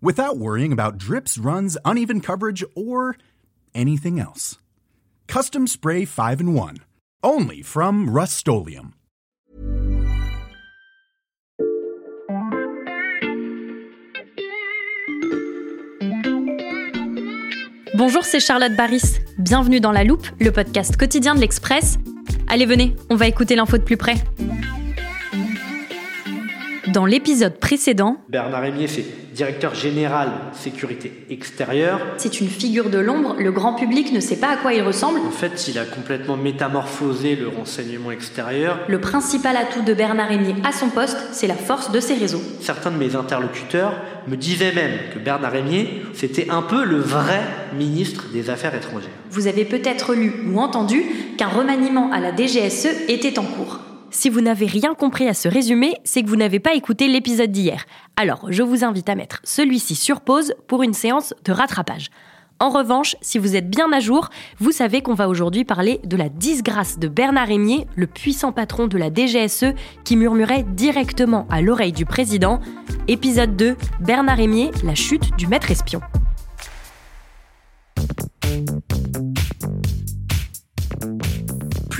without worrying about drips, runs, uneven coverage, or anything else. Custom Spray 5 in 1. Only from Rust Bonjour, c'est Charlotte Baris. Bienvenue dans La Loupe, le podcast quotidien de l'Express. Allez, venez, on va écouter l'info de plus près. Dans l'épisode précédent, Bernard Rémier, c'est directeur général sécurité extérieure. C'est une figure de l'ombre, le grand public ne sait pas à quoi il ressemble. En fait, il a complètement métamorphosé le renseignement extérieur. Le principal atout de Bernard Rémier à son poste, c'est la force de ses réseaux. Certains de mes interlocuteurs me disaient même que Bernard Rémier, c'était un peu le vrai ministre des Affaires étrangères. Vous avez peut-être lu ou entendu qu'un remaniement à la DGSE était en cours. Si vous n'avez rien compris à ce résumé, c'est que vous n'avez pas écouté l'épisode d'hier. Alors, je vous invite à mettre celui-ci sur pause pour une séance de rattrapage. En revanche, si vous êtes bien à jour, vous savez qu'on va aujourd'hui parler de la disgrâce de Bernard Rémier, le puissant patron de la DGSE qui murmurait directement à l'oreille du président. Épisode 2, Bernard Rémier, la chute du maître espion.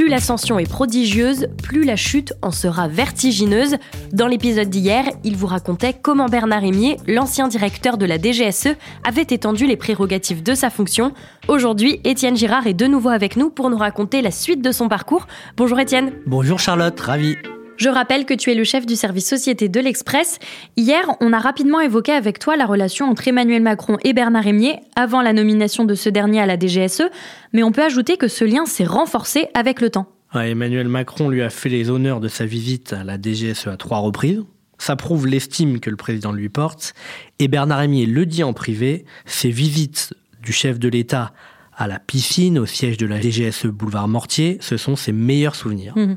Plus l'ascension est prodigieuse, plus la chute en sera vertigineuse. Dans l'épisode d'hier, il vous racontait comment Bernard Rémier, l'ancien directeur de la DGSE, avait étendu les prérogatives de sa fonction. Aujourd'hui, Étienne Girard est de nouveau avec nous pour nous raconter la suite de son parcours. Bonjour Étienne. Bonjour Charlotte, ravi. Je rappelle que tu es le chef du service société de l'Express. Hier, on a rapidement évoqué avec toi la relation entre Emmanuel Macron et Bernard Rémier avant la nomination de ce dernier à la DGSE, mais on peut ajouter que ce lien s'est renforcé avec le temps. Emmanuel Macron lui a fait les honneurs de sa visite à la DGSE à trois reprises. Ça prouve l'estime que le président lui porte. Et Bernard Rémier le dit en privé, ces visites du chef de l'État à la piscine, au siège de la DGSE boulevard Mortier, ce sont ses meilleurs souvenirs. Mhm.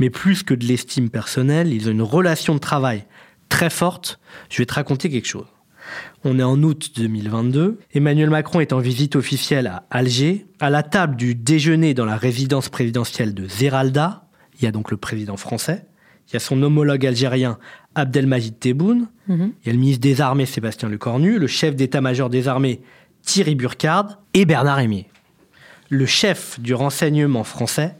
Mais plus que de l'estime personnelle, ils ont une relation de travail très forte. Je vais te raconter quelque chose. On est en août 2022. Emmanuel Macron est en visite officielle à Alger. À la table du déjeuner dans la résidence présidentielle de Zeralda, il y a donc le président français, il y a son homologue algérien Abdelmajid Tebboune, mhm. il y a le ministre des Armées Sébastien Lecornu, le chef d'état-major des armées Thierry Burkhard et Bernard Rémier. Le chef du renseignement français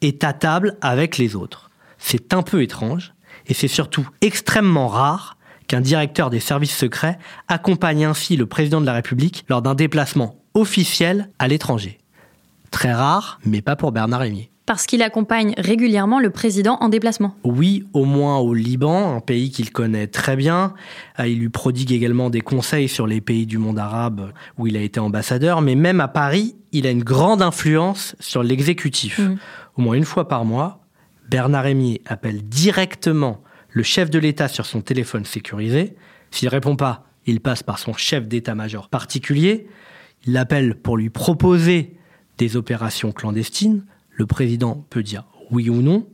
est à table avec les autres. C'est un peu étrange et c'est surtout extrêmement rare qu'un directeur des services secrets accompagne ainsi le président de la République lors d'un déplacement officiel à l'étranger. Très rare, mais pas pour Bernard Rémier parce qu'il accompagne régulièrement le président en déplacement. Oui, au moins au Liban, un pays qu'il connaît très bien. Euh, il lui prodigue également des conseils sur les pays du monde arabe où il a été ambassadeur, mais même à Paris, il a une grande influence sur l'exécutif. Mm. Au moins une fois par mois, Bernard Rémier appelle directement le chef de l'État sur son téléphone sécurisé. S'il répond pas, il passe par son chef d'état-major particulier. Il l'appelle pour lui proposer des opérations clandestines, le président peut dire oui ou non.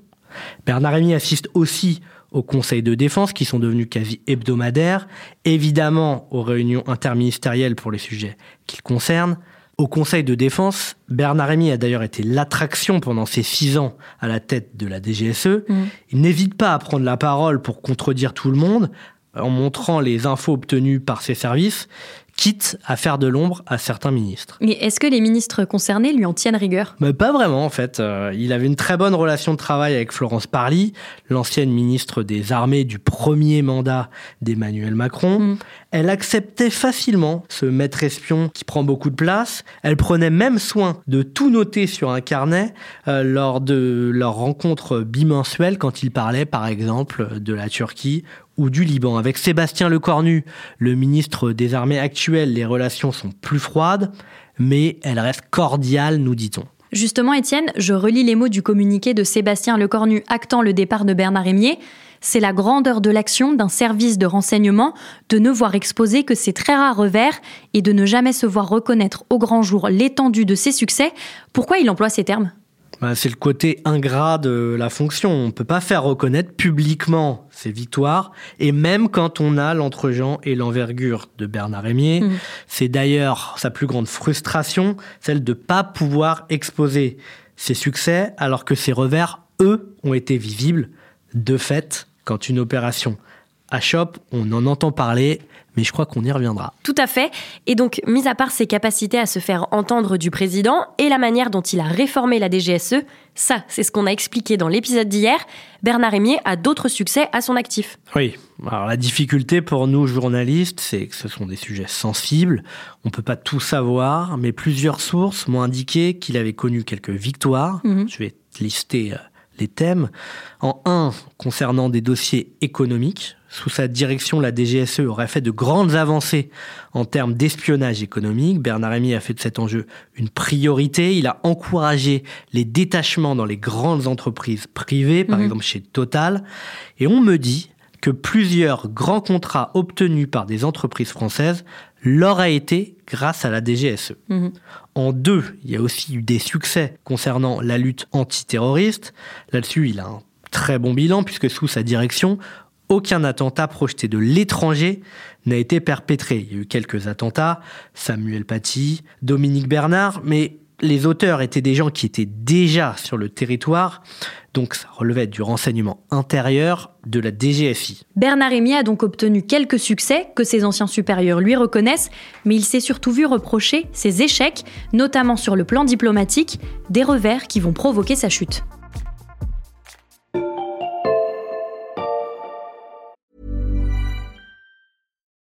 Bernard Rémy assiste aussi aux conseils de défense qui sont devenus quasi hebdomadaires, évidemment aux réunions interministérielles pour les sujets qu'il concerne. Au Conseil de défense, Bernard Rémy a d'ailleurs été l'attraction pendant ses six ans à la tête de la DGSE. Mmh. Il n'hésite pas à prendre la parole pour contredire tout le monde, en montrant les infos obtenues par ses services, quitte à faire de l'ombre à certains ministres. Mais est-ce que les ministres concernés lui en tiennent rigueur? Mais Pas vraiment en fait. Euh, il avait une très bonne relation de travail avec Florence Parly, l'ancienne ministre des Armées du premier mandat d'Emmanuel Macron. Mm. Elle acceptait facilement ce maître espion qui prend beaucoup de place. Elle prenait même soin de tout noter sur un carnet euh, lors de leur rencontre bimensuelle quand il parlait par exemple de la Turquie ou du Liban. Avec Sébastien Lecornu, le ministre des Armées actuel, les relations sont plus froides, mais elles restent cordiales, nous dit-on. Justement, Étienne, je relis les mots du communiqué de Sébastien Lecornu actant le départ de Bernard Rémier. C'est la grandeur de l'action d'un service de renseignement de ne voir exposer que ses très rares revers et de ne jamais se voir reconnaître au grand jour l'étendue de ses succès. Pourquoi il emploie ces termes? Bah, c'est le côté ingrat de la fonction. On ne peut pas faire reconnaître publiquement ses victoires, et même quand on a lentre et l'envergure de Bernard Rémier. Mmh. C'est d'ailleurs sa plus grande frustration, celle de ne pas pouvoir exposer ses succès, alors que ses revers, eux, ont été visibles. De fait, quand une opération achoppe, on en entend parler, mais je crois qu'on y reviendra. Tout à fait. Et donc, mis à part ses capacités à se faire entendre du président et la manière dont il a réformé la DGSE, ça, c'est ce qu'on a expliqué dans l'épisode d'hier, Bernard Rémier a d'autres succès à son actif. Oui. Alors, la difficulté pour nous, journalistes, c'est que ce sont des sujets sensibles. On ne peut pas tout savoir, mais plusieurs sources m'ont indiqué qu'il avait connu quelques victoires. Mhm. Je vais lister euh, les thèmes. En un, concernant des dossiers économiques, sous sa direction, la DGSE aurait fait de grandes avancées en termes d'espionnage économique. Bernard Rémy a fait de cet enjeu une priorité. Il a encouragé les détachements dans les grandes entreprises privées, par mhm. exemple chez Total. Et on me dit que plusieurs grands contrats obtenus par des entreprises françaises l'auraient été grâce à la DGSE. Mhm. En deux, il y a aussi eu des succès concernant la lutte antiterroriste. Là-dessus, il a un très bon bilan puisque sous sa direction, aucun attentat projeté de l'étranger n'a été perpétré. Il y a eu quelques attentats, Samuel Paty, Dominique Bernard, mais les auteurs étaient des gens qui étaient déjà sur le territoire, donc ça relevait du renseignement intérieur de la DGFI. Bernard Rémy a donc obtenu quelques succès que ses anciens supérieurs lui reconnaissent, mais il s'est surtout vu reprocher ses échecs, notamment sur le plan diplomatique, des revers qui vont provoquer sa chute.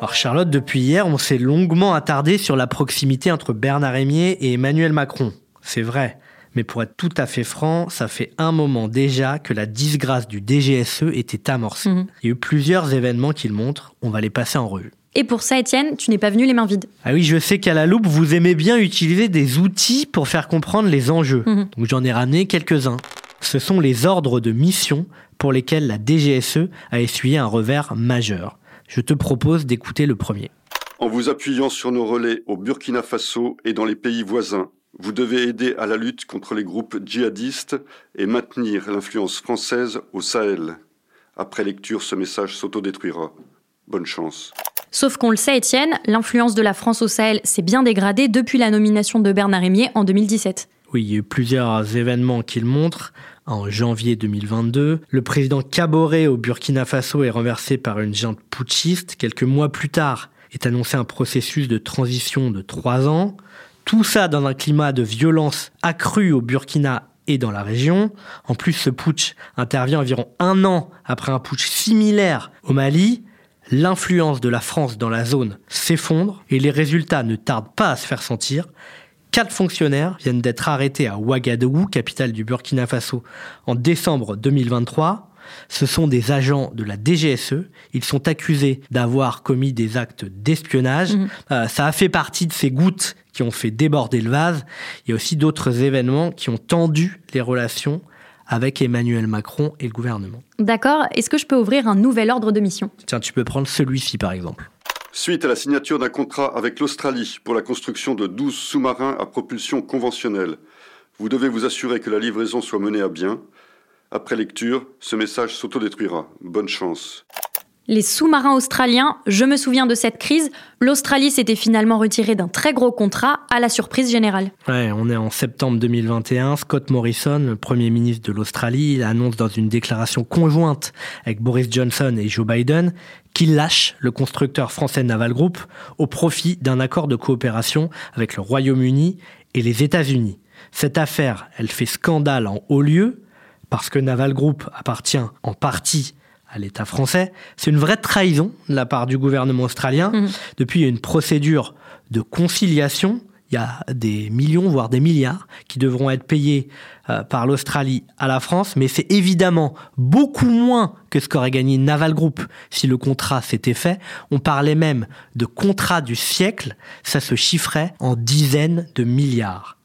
Alors Charlotte, depuis hier, on s'est longuement attardé sur la proximité entre Bernard Rémier et Emmanuel Macron. C'est vrai. Mais pour être tout à fait franc, ça fait un moment déjà que la disgrâce du DGSE était amorcée. Mhm. Il y a eu plusieurs événements qui le montrent. On va les passer en revue. Et pour ça, Étienne, tu n'es pas venu les mains vides. Ah oui, je sais qu'à la loupe, vous aimez bien utiliser des outils pour faire comprendre les enjeux. Mhm. Donc j'en ai ramené quelques-uns. Ce sont les ordres de mission pour lesquels la DGSE a essuyé un revers majeur. Je te propose d'écouter le premier. En vous appuyant sur nos relais au Burkina Faso et dans les pays voisins, vous devez aider à la lutte contre les groupes djihadistes et maintenir l'influence française au Sahel. Après lecture, ce message s'autodétruira. Bonne chance. Sauf qu'on le sait, Étienne, l'influence de la France au Sahel s'est bien dégradée depuis la nomination de Bernard Rémier en 2017. Oui, il y a eu plusieurs événements qui le montrent en janvier 2022. Le président Kaboré au Burkina Faso est renversé par une junte putschiste. Quelques mois plus tard est annoncé un processus de transition de trois ans. Tout ça dans un climat de violence accrue au Burkina et dans la région. En plus, ce putsch intervient environ un an après un putsch similaire au Mali. L'influence de la France dans la zone s'effondre et les résultats ne tardent pas à se faire sentir. Quatre fonctionnaires viennent d'être arrêtés à Ouagadougou, capitale du Burkina Faso, en décembre 2023. Ce sont des agents de la DGSE. Ils sont accusés d'avoir commis des actes d'espionnage. Mhm. Euh, ça a fait partie de ces gouttes qui ont fait déborder le vase. Il y a aussi d'autres événements qui ont tendu les relations avec Emmanuel Macron et le gouvernement. D'accord, est-ce que je peux ouvrir un nouvel ordre de mission? Tiens, tu peux prendre celui-ci par exemple. Suite à la signature d'un contrat avec l'Australie pour la construction de 12 sous-marins à propulsion conventionnelle, vous devez vous assurer que la livraison soit menée à bien. Après lecture, ce message s'autodétruira. Bonne chance. Les sous-marins australiens, je me souviens de cette crise, l'Australie s'était finalement retirée d'un très gros contrat à la surprise générale. On est en septembre 2021. Scott Morrison, Premier ministre de l'Australie, annonce dans une déclaration conjointe avec Boris Johnson et Joe Biden qu'il lâche le constructeur français Naval Group au profit d'un accord de coopération avec le Royaume-Uni et les États-Unis. Cette affaire, elle fait scandale en haut lieu parce que Naval Group appartient en partie à l'État français. C'est une vraie trahison de la part du gouvernement australien. Mhm. Depuis, il y a une procédure de conciliation. Il y a des millions, voire des milliards, qui devront être payés euh, par l'Australie à la France, mais c'est évidemment beaucoup moins que ce qu'aurait gagné Naval Group si le contrat s'était fait. On parlait même de contrat du siècle, ça se chiffrait en dizaines de milliards.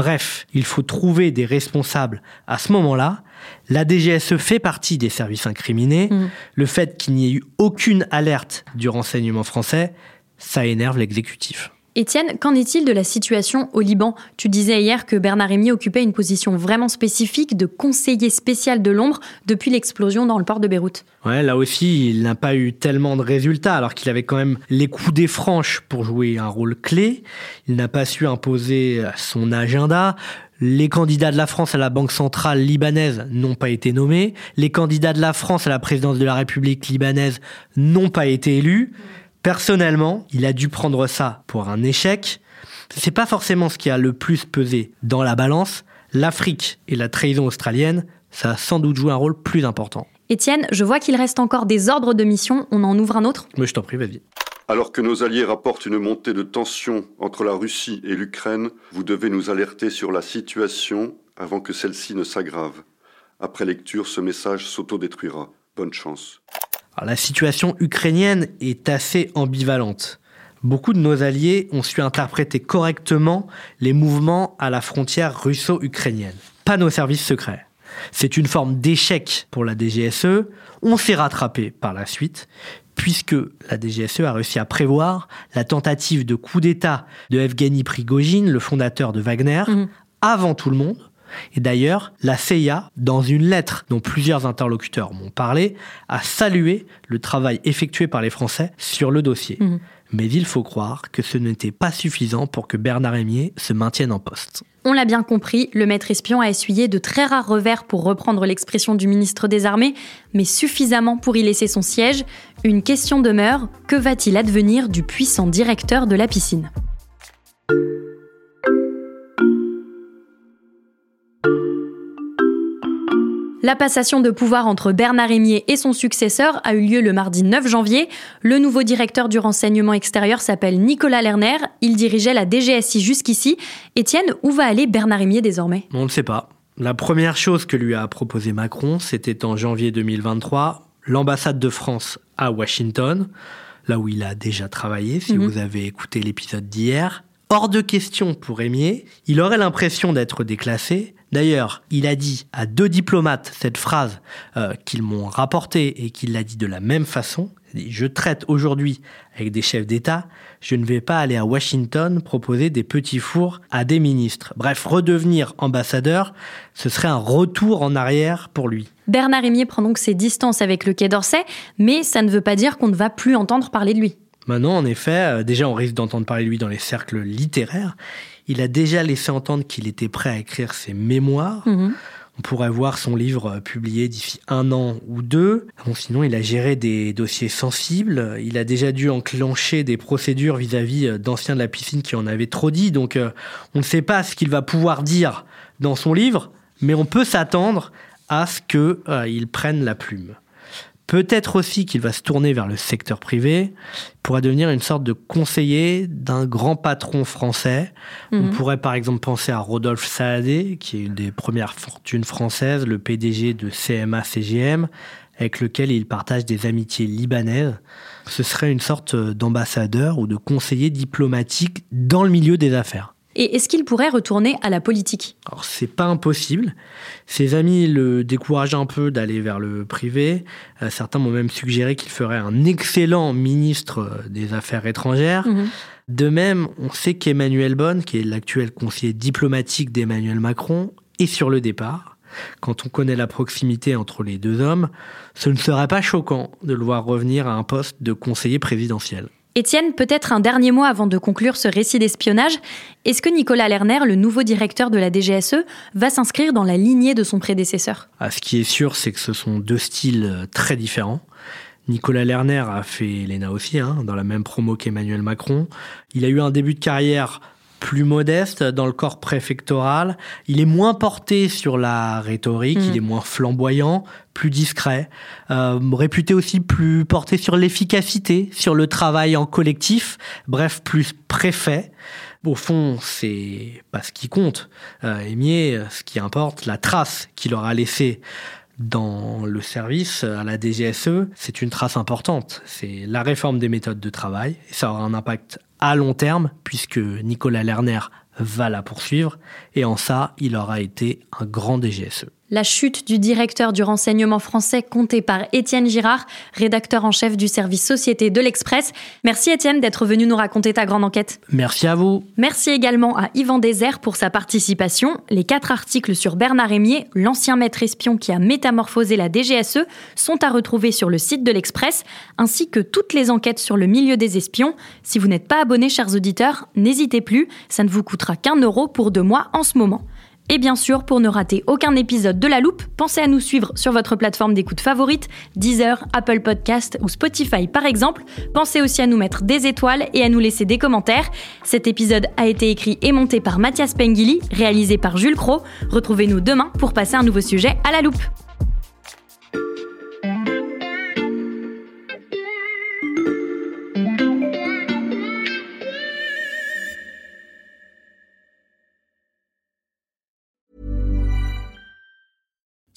Bref, il faut trouver des responsables à ce moment-là. La DGSE fait partie des services incriminés. Mm. Le fait qu'il n'y ait eu aucune alerte du renseignement français, ça énerve l'exécutif. Étienne, qu'en est-il de la situation au Liban? Tu disais hier que Bernard Rémier occupait une position vraiment spécifique de conseiller spécial de l'ombre depuis l'explosion dans le port de Beyrouth. Ouais, là aussi, il n'a pas eu tellement de résultats, alors qu'il avait quand même les coups des franches pour jouer un rôle clé. Il n'a pas su imposer son agenda. Les candidats de la France à la Banque centrale libanaise n'ont pas été nommés. Les candidats de la France à la présidence de la République libanaise n'ont pas été élus. Personnellement, il a dû prendre ça pour un échec. C'est pas forcément ce qui a le plus pesé dans la balance. L'Afrique et la trahison australienne, ça a sans doute joué un rôle plus important. Étienne, je vois qu'il reste encore des ordres de mission. On en ouvre un autre? Mais je t'en prie, vas-y. Alors que nos alliés rapportent une montée de tension entre la Russie et l'Ukraine, vous devez nous alerter sur la situation avant que celle-ci ne s'aggrave. Après lecture, ce message s'autodétruira. Bonne chance. Alors, la situation ukrainienne est assez ambivalente. Beaucoup de nos alliés ont su interpréter correctement les mouvements à la frontière russo-ukrainienne. Pas nos services secrets. C'est une forme d'échec pour la DGSE. On s'est rattrapé par la suite, puisque la DGSE a réussi à prévoir la tentative de coup d'État de Evgeny Prigogine, le fondateur de Wagner, Mhm. avant tout le monde. Et d'ailleurs, la CIA, dans une lettre dont plusieurs interlocuteurs m'ont parlé, a salué le travail effectué par les Français sur le dossier. Mhm. Mais il faut croire que ce n'était pas suffisant pour que Bernard Rémier se maintienne en poste. On l'a bien compris, le maître espion a essuyé de très rares revers pour reprendre l'expression du ministre des Armées, mais suffisamment pour y laisser son siège. Une question demeure, que va-t-il advenir du puissant directeur de la piscine? La passation de pouvoir entre Bernard Rémier et son successeur a eu lieu le mardi 9 janvier. Le nouveau directeur du renseignement extérieur s'appelle Nicolas Lerner. Il dirigeait la DGSI jusqu'ici. Étienne, où va aller Bernard Rémier désormais? On ne sait pas. La première chose que lui a proposé Macron, c'était en janvier 2023, l'ambassade de France à Washington, là où il a déjà travaillé, si Mhm. vous avez écouté l'épisode d'hier. Hors de question pour Rémier, il aurait l'impression d'être déclassé. D'ailleurs, il a dit à deux diplomates cette phrase euh, qu'ils m'ont rapportée et qu'il l'a dit de la même façon. Je traite aujourd'hui avec des chefs d'État, je ne vais pas aller à Washington proposer des petits fours à des ministres. Bref, redevenir ambassadeur, ce serait un retour en arrière pour lui. Bernard Rémier prend donc ses distances avec le Quai d'Orsay, mais ça ne veut pas dire qu'on ne va plus entendre parler de lui. Maintenant, en effet, euh, déjà on risque d'entendre parler de lui dans les cercles littéraires. Il a déjà laissé entendre qu'il était prêt à écrire ses mémoires. Mhm. On pourrait voir son livre euh, publié d'ici un an ou deux. Bon, sinon, il a géré des dossiers sensibles. Il a déjà dû enclencher des procédures vis-à-vis euh, d'anciens de la piscine qui en avaient trop dit. Donc, euh, on ne sait pas ce qu'il va pouvoir dire dans son livre, mais on peut s'attendre à ce qu'il prenne la plume. Peut-être aussi qu'il va se tourner vers le secteur privé, pourrait devenir une sorte de conseiller d'un grand patron français. On Mhm. pourrait par exemple penser à Rodolphe Saadé, qui est une des premières fortunes françaises, le PDG de CMA-CGM, avec lequel il partage des amitiés libanaises. Ce serait une sorte d'ambassadeur ou de conseiller diplomatique dans le milieu des affaires. Et est-ce qu'il pourrait retourner à la politique? Alors c'est pas impossible. Ses amis le découragent un peu d'aller vers le privé. Euh, certains m'ont même suggéré qu'il ferait un excellent ministre des Affaires étrangères. Mhm. De même, on sait qu'Emmanuel Bonne, qui est l'actuel conseiller diplomatique d'Emmanuel Macron, est sur le départ. Quand on connaît la proximité entre les deux hommes, ce ne serait pas choquant de le voir revenir à un poste de conseiller présidentiel. Étienne, peut-être un dernier mot avant de conclure ce récit d'espionnage. Est-ce que Nicolas Lerner, le nouveau directeur de la DGSE, va s'inscrire dans la lignée de son prédécesseur? Ah, Ce qui est sûr, c'est que ce sont deux styles euh, très différents. Nicolas Lerner a fait l'ENA aussi, hein, dans la même promo qu'Emmanuel Macron. Il a eu un début de carrière plus modeste dans le corps préfectoral. Il est moins porté sur la rhétorique, il mm. est moins flamboyant, plus discret, euh, réputé aussi plus porté sur l'efficacité, sur le travail en collectif, bref, plus préfet. Au fond, c'est pas ce qui compte. Euh, ce qui importe, la trace qu'il aura laissée dans le service à la DGSE, c'est une trace importante. C'est la réforme des méthodes de travail et ça aura un impact à long terme, puisque Nicolas Lerner va la poursuivre, et en ça, il aura été un grand DGSE. La chute du directeur du renseignement français compté par Étienne Girard, rédacteur en chef du service Société de l'Express. Merci Étienne d'être venu nous raconter ta grande enquête. Merci à vous. Merci également à Yvan Désert pour sa participation. Les quatre articles sur Bernard Rémier, l'ancien maître espion qui a métamorphosé la DGSE, sont à retrouver sur le site de l'Express, ainsi que toutes les enquêtes sur le milieu des espions. Si vous n'êtes pas abonné, chers auditeurs, n'hésitez plus, ça ne vous coûtera qu'un euro pour deux mois en ce moment. Et bien sûr, pour ne rater aucun épisode de La Loupe, pensez à nous suivre sur votre plateforme d'écoute favorite, Deezer, Apple Podcast ou Spotify par exemple. Pensez aussi à nous mettre des étoiles et à nous laisser des commentaires. Cet épisode a été écrit et monté par Mathias Pengili, réalisé par Jules Cro. Retrouvez-nous demain pour passer un nouveau sujet à la loupe.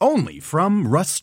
only from Rust